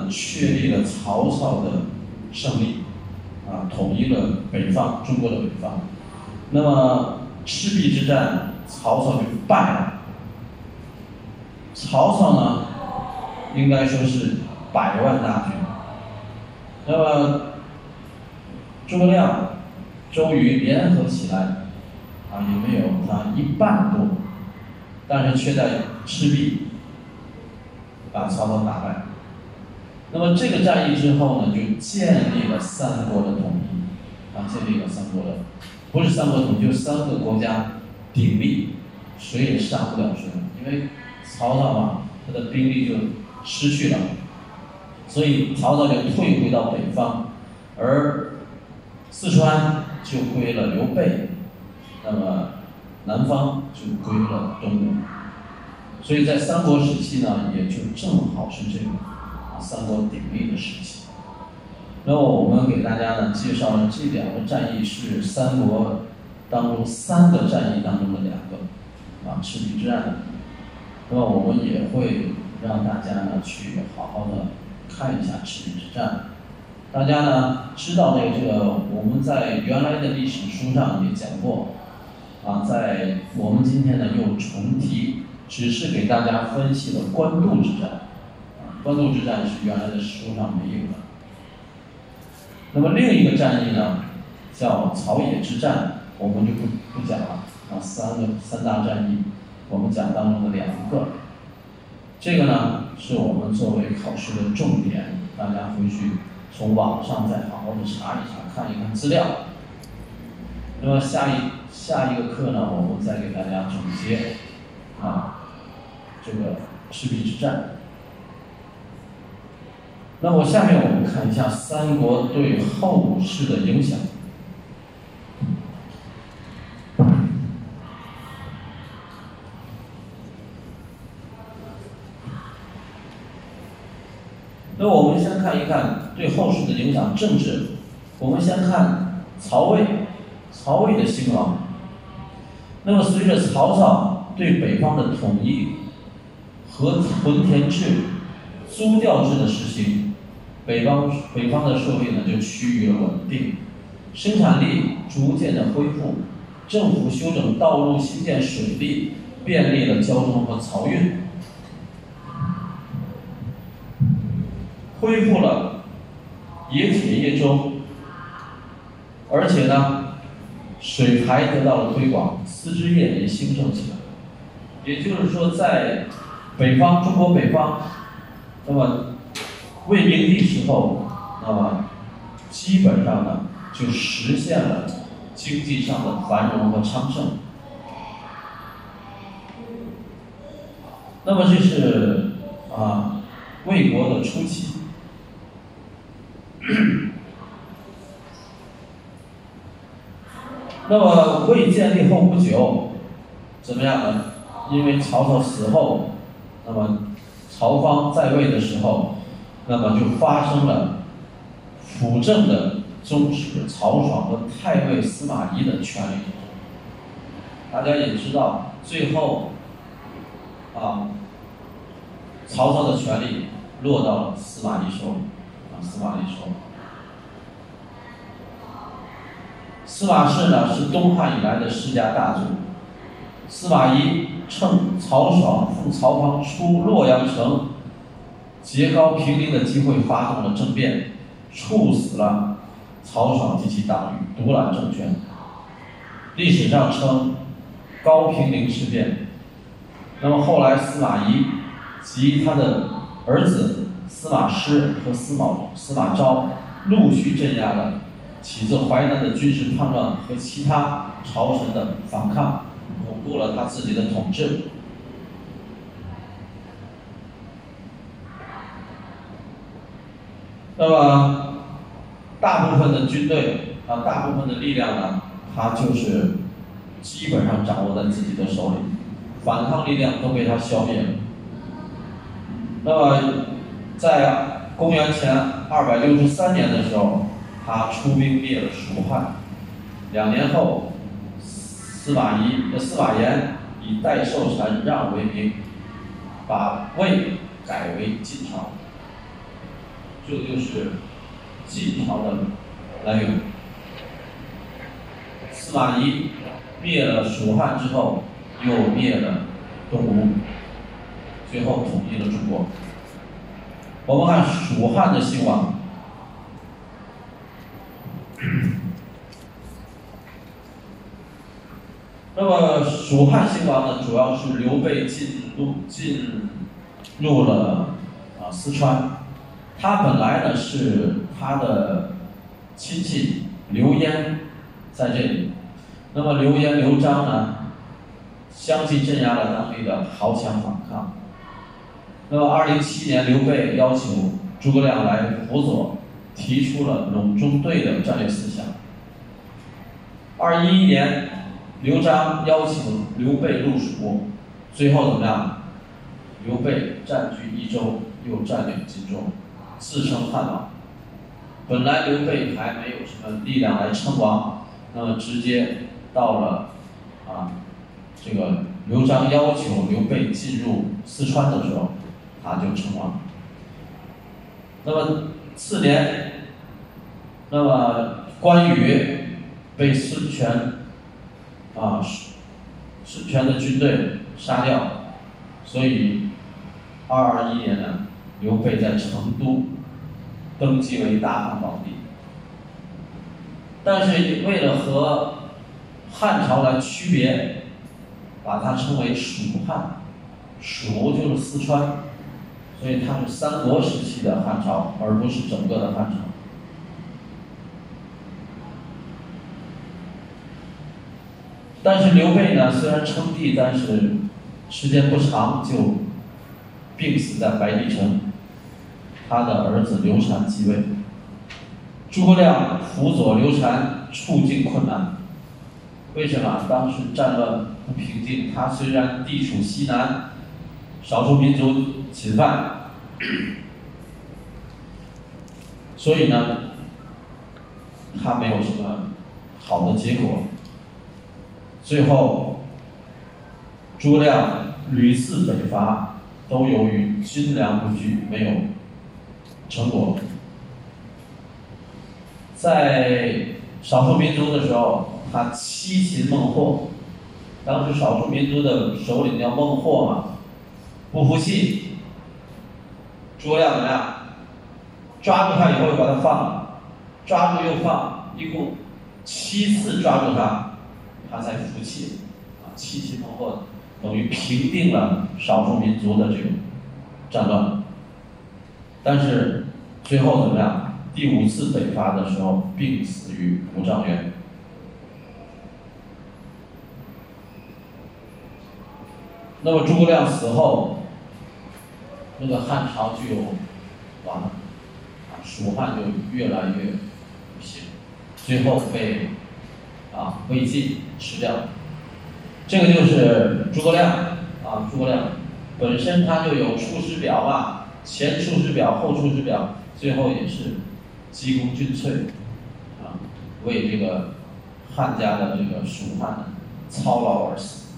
确立了曹操的胜利，啊，统一了北方，中国的北方。那么赤壁之战，曹操就败了。曹操呢，应该说是百万大军。那么诸葛亮、周瑜联合起来，啊，也没有他一半多，但是却在赤壁把曹操打败。那么这个战役之后呢，就建立了三国的统一，啊，建立了三国的。不是三国统一，就三个国家鼎立，谁也杀不了谁。因为曹操嘛，他的兵力就失去了，所以曹操就退回到北方，而四川就归了刘备，那么南方就归了东吴。所以在三国时期呢，也就正好是这个三国鼎立的时期。那么我们给大家呢介绍了这两个战役是三国当中三个战役当中的两个，啊赤壁之战。那么我们也会让大家呢去好好的看一下赤壁之战。大家呢知道这个这个我们在原来的历史书上也讲过，啊在我们今天呢又重提，只是给大家分析了官渡之战，啊官渡之战是原来的书上没有的。那么另一个战役呢，叫草野之战，我们就不不讲了啊。三个三大战役，我们讲当中的两个。这个呢，是我们作为考试的重点，大家回去从网上再好好的查一查，看一看资料。那么下一下一个课呢，我们再给大家总结啊这个赤壁之战。那我下面我们看一下三国对后世的影响。那我们先看一看对后世的影响，政治。我们先看曹魏，曹魏的兴亡。那么随着曹操对北方的统一和屯田制、租调制的实行。北方北方的社会呢就趋于了稳定，生产力逐渐的恢复，政府修整道路、新建水利，便利了交通和漕运，恢复了冶铁业州，而且呢，水排得到了推广，丝织业也兴盛起来。也就是说，在北方中国北方，那么。魏明帝时候，那么基本上呢就实现了经济上的繁荣和昌盛。那么这是啊魏国的初期。那么魏建立后不久，怎么样呢？因为曹操死后，那么曹芳在位的时候。那么就发生了辅政的宗室曹爽和太尉司马懿的权力斗争。大家也知道，最后啊，曹操的权力落到了司马懿手里，啊，司马懿手里。司马氏呢是东汉以来的世家大族，司马懿趁曹爽奉曹芳出洛阳城。节高平陵的机会发动了政变，处死了曹爽及其党羽，独揽政权。历史上称高平陵事变。那么后来司马懿及他的儿子司马师和司马司马昭陆续镇压了起自淮南的军事叛乱和其他朝臣的反抗，巩固了他自己的统治。那么，大部分的军队啊，大部分的力量呢，他就是基本上掌握在自己的手里，反抗力量都被他消灭了。那么，在公元前二百六十三年的时候，他出兵灭了蜀汉。两年后，司马懿的司马炎以代寿禅让为名，把魏改为晋朝。这就是晋朝的来源。司马懿灭了蜀汉之后，又灭了东吴，最后统一了中国。我们看蜀汉的兴亡。那么蜀汉兴亡呢，主要是刘备进入进入了啊四川。他本来呢是他的亲戚刘焉在这里，那么刘焉、刘璋呢相继镇压了当地的豪强反抗。那么二零七年，刘备要求诸葛亮来辅佐，提出了隆中对的战略思想。二一一年，刘璋邀请刘备入蜀，最后怎么样？刘备占据益州，又占领荆州。自称汉王，本来刘备还没有什么力量来称王，那么直接到了啊，这个刘璋要求刘备进入四川的时候，他就称王。那么次年，那么关羽被孙权啊孙权的军队杀掉，所以二二一年呢。刘备在成都登基为大汉皇帝，但是为了和汉朝来区别，把它称为蜀汉，蜀就是四川，所以它是三国时期的汉朝，而不是整个的汉朝。但是刘备呢，虽然称帝，但是时间不长就病死在白帝城。他的儿子刘禅继位，诸葛亮辅佐刘禅，处境困难。为什么？当时战乱不平静。他虽然地处西南，少数民族侵犯，所以呢，他没有什么好的结果。最后，诸葛亮屡次北伐，都由于军粮不具，没有。成果，在少数民族的时候，他七擒孟获。当时少数民族的首领叫孟获嘛，不服气，诸葛亮怎么样？抓住他以后又把他放了，抓住又放，一共七次抓住他，他才服气。啊，七擒孟获等于平定了少数民族的这种战乱。但是最后怎么样？第五次北伐的时候，病死于五丈原。那么诸葛亮死后，那个汉朝就完了，蜀汉就越来越不行，最后被啊魏晋吃掉。这个就是诸葛亮啊，诸葛亮本身他就有《出师表》嘛。前出师表，后出师表，最后也是鞠躬尽瘁，啊，为这个汉家的这个蜀汉操劳而死。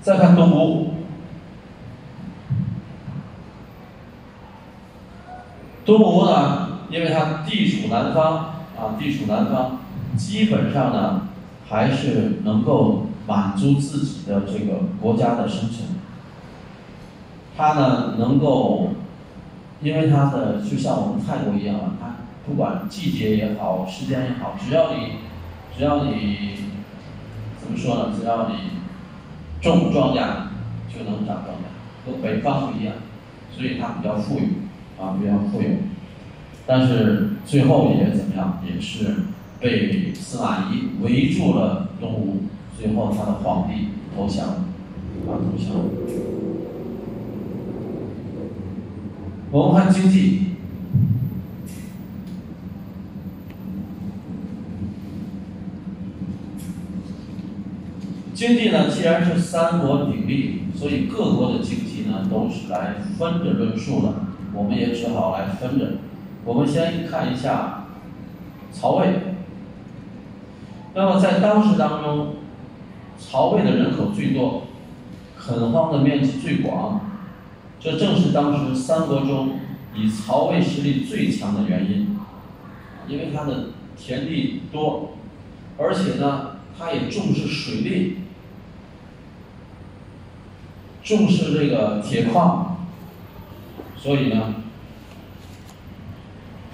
再看东吴，东吴呢，因为它地处南方，啊，地处南方，基本上呢，还是能够满足自己的这个国家的生存。他呢，能够因为它的就像我们泰国一样啊，它不管季节也好，时间也好，只要你只要你怎么说呢？只要你种庄稼就能长庄稼，和北方不一样，所以它比较富裕啊，比较富有。但是最后也怎么样？也是被司马懿围住了东吴，最后他的皇帝投降，啊投降。我们看经济，经济呢，既然是三国鼎立，所以各国的经济呢都是来分着论述的，我们也只好来分着。我们先看一下曹魏。那么在当时当中，曹魏的人口最多，垦荒的面积最广，这正是当时三国中以曹魏实力最强的原因，因为它的田地多，而且呢，他也重视水利，重视这个铁矿，所以呢。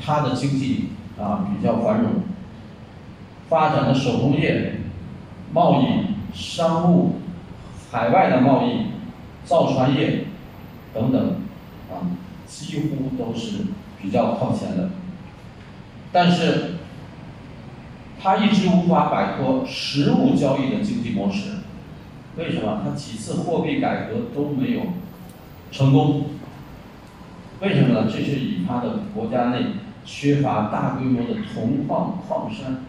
它的经济啊比较繁荣，发展的手工业、贸易、商务、海外的贸易、造船业等等啊，几乎都是比较靠前的。但是，他一直无法摆脱实物交易的经济模式。为什么？他几次货币改革都没有成功。为什么呢？这是与他的国家内。缺乏大规模的铜矿矿山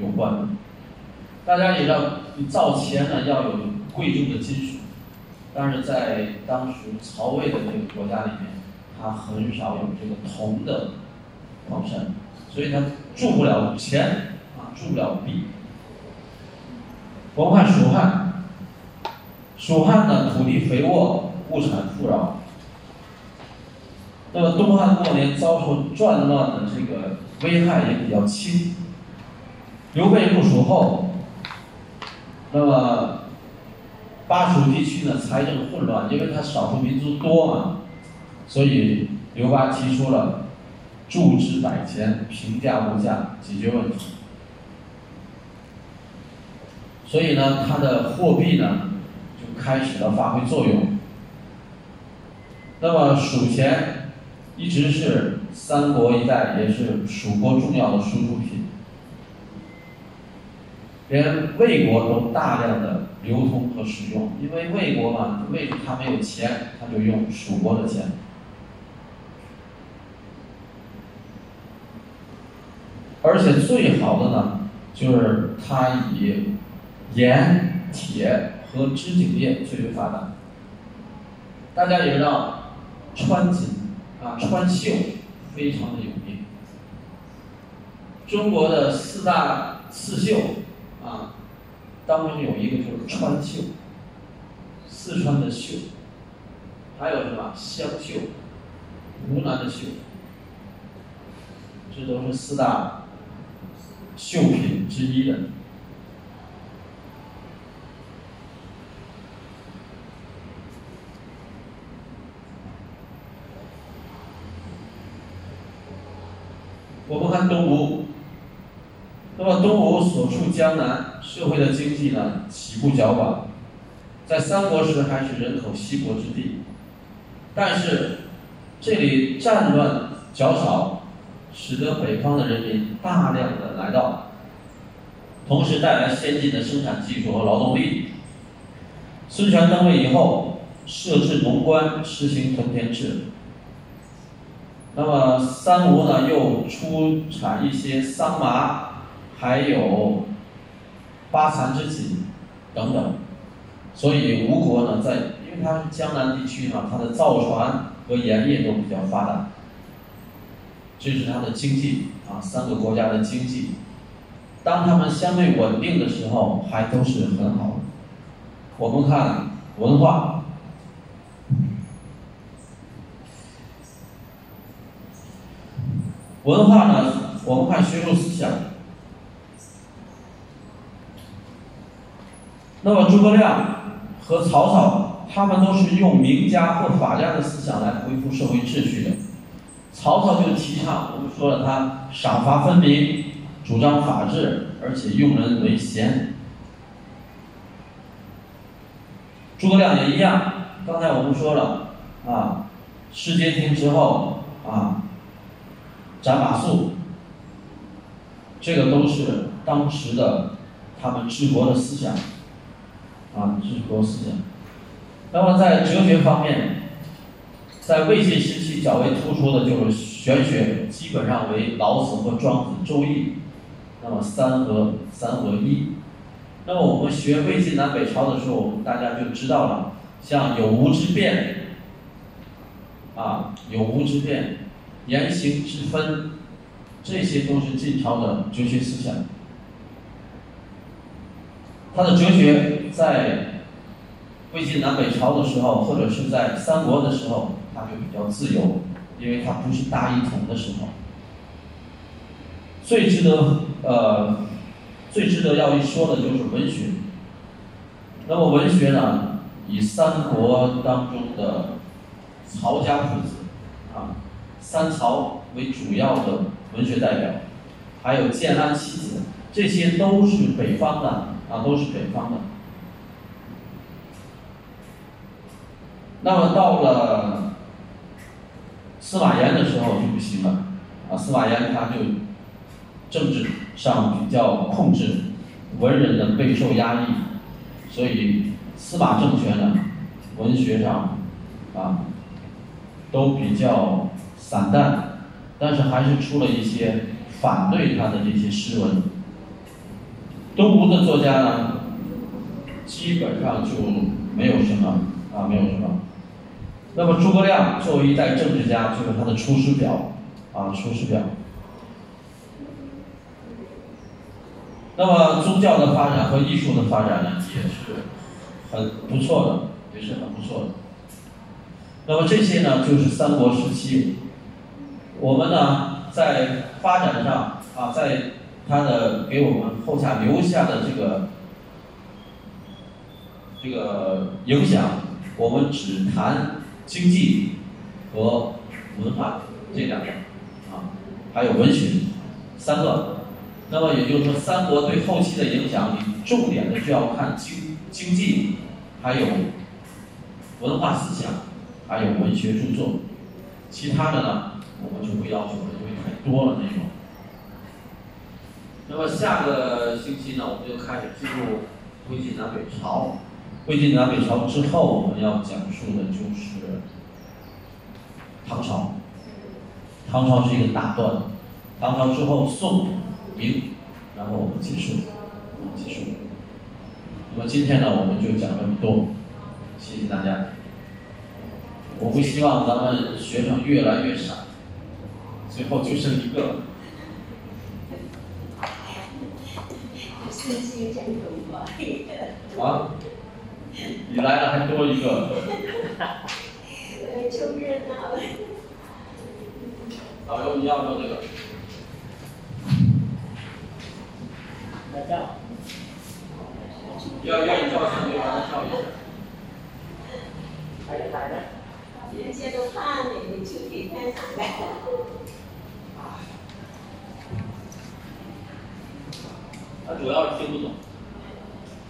有关。大家也知道，造钱呢要有贵重的金属，但是在当时曹魏的这个国家里面，它很少有这个铜的矿山，所以它铸不了钱啊，铸不了币。我们看蜀汉，蜀汉呢土地肥沃，物产富饶。那么东汉末年遭受战乱的这个危害也比较轻。刘备入蜀后，那么巴蜀地区呢财政混乱，因为他少数民族多嘛，所以刘巴提出了铸制百钱，平价物价，解决问题。所以呢，他的货币呢就开始了发挥作用。那么蜀钱。一直是三国一带，也是蜀国重要的输出品，连魏国都大量的流通和使用。因为魏国嘛，魏他没有钱，他就用蜀国的钱。而且最好的呢，就是它以盐、铁和织锦业最为发达。大家也知道，川锦。啊，川绣非常的有名。中国的四大刺绣啊，当中有一个就是川绣，四川的绣，还有什么湘绣、湖南的绣，这都是四大绣品之一的。我们看东吴，那么东吴所处江南，社会的经济呢起步较晚，在三国时还是人口稀薄之地，但是这里战乱较少，使得北方的人民大量的来到，同时带来先进的生产技术和劳动力。孙权登位以后，设置农官，实行屯田制。那么三吴呢，又出产一些桑麻，还有八蚕之锦等等，所以吴国呢，在因为它是江南地区嘛，它的造船和盐业都比较发达，这是它的经济啊，三个国家的经济，当他们相对稳定的时候，还都是很好的。我们看文化。文化呢？我们看学术思想。那么诸葛亮和曹操，他们都是用名家或法家的思想来恢复社会秩序的。曹操就提倡，我们说了，他赏罚分明，主张法治，而且用人为贤。诸葛亮也一样，刚才我们说了啊，失街亭之后啊，斩马谡，这个都是当时的他们治国的思想啊，治国思想。那么在哲学方面，在魏晋时期较为突出的就是玄学，基本上为老子和庄子、周易，那么三合三合一。那么我们学魏晋南北朝的时候，大家就知道了，像有无之变，啊，有无之变，言行之分，这些都是晋朝的哲学思想。他的哲学在魏晋南北朝的时候，或者是在三国的时候，他就比较自由，因为他不是大一统的时候。最值得呃。最值得要一说的就是文学。那么文学呢，以三国当中的曹家父子啊，三曹为主要的文学代表，还有建安七子，这些都是北方的啊，都是北方的。那么到了司马炎的时候就不行了啊，司马炎他就政治。上比较控制，文人呢备受压抑，所以司马政权呢，文学上啊都比较散淡，但是还是出了一些反对他的这些诗文。东吴的作家呢，基本上就没有什么啊，没有什么。那么诸葛亮作为一代政治家，就是他的《出师表》啊，《出师表》。那么宗教的发展和艺术的发展呢，也是很不错的，也是很不错的。那么这些呢，就是三国时期，我们呢在发展上啊，在它的给我们后下留下的这个这个影响，我们只谈经济和文化这两个啊，还有文学三个。那么也就是说，三国对后期的影响，你重点的就要看经经济，还有文化思想，还有文学著作，其他的呢，我们就不要求了，因为太多了那种。那么下个星期呢，我们就开始进入魏晋南北朝。魏晋南北朝之后，我们要讲述的就是唐朝。唐朝是一个大段，唐朝之后宋。明，然后我们结束，结束。那么今天呢，我们就讲这么多，谢谢大家。我不希望咱们学生越来越少，最后就剩一个。啊？你来了还多一个。导游，你要不要这个？要愿意照相就让他照一下。来了来了，人家都怕你，你就可以看上来。他主要是听不懂，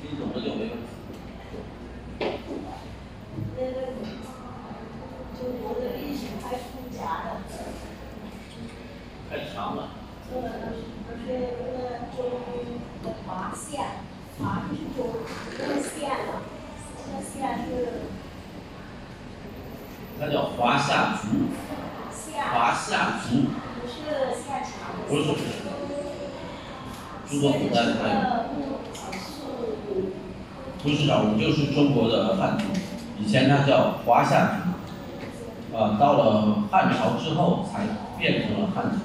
听懂了就没问题。那个中国的历史太复杂了。太长了。呃，不是那个中。华夏，华就是中，那个夏呢？那个夏是。它叫华夏族。华夏族。不是夏朝。不是不是。中国古代还有。不是少数，就是中国的汉族。以前它叫华夏族，啊，到了汉朝之后才变成了汉族。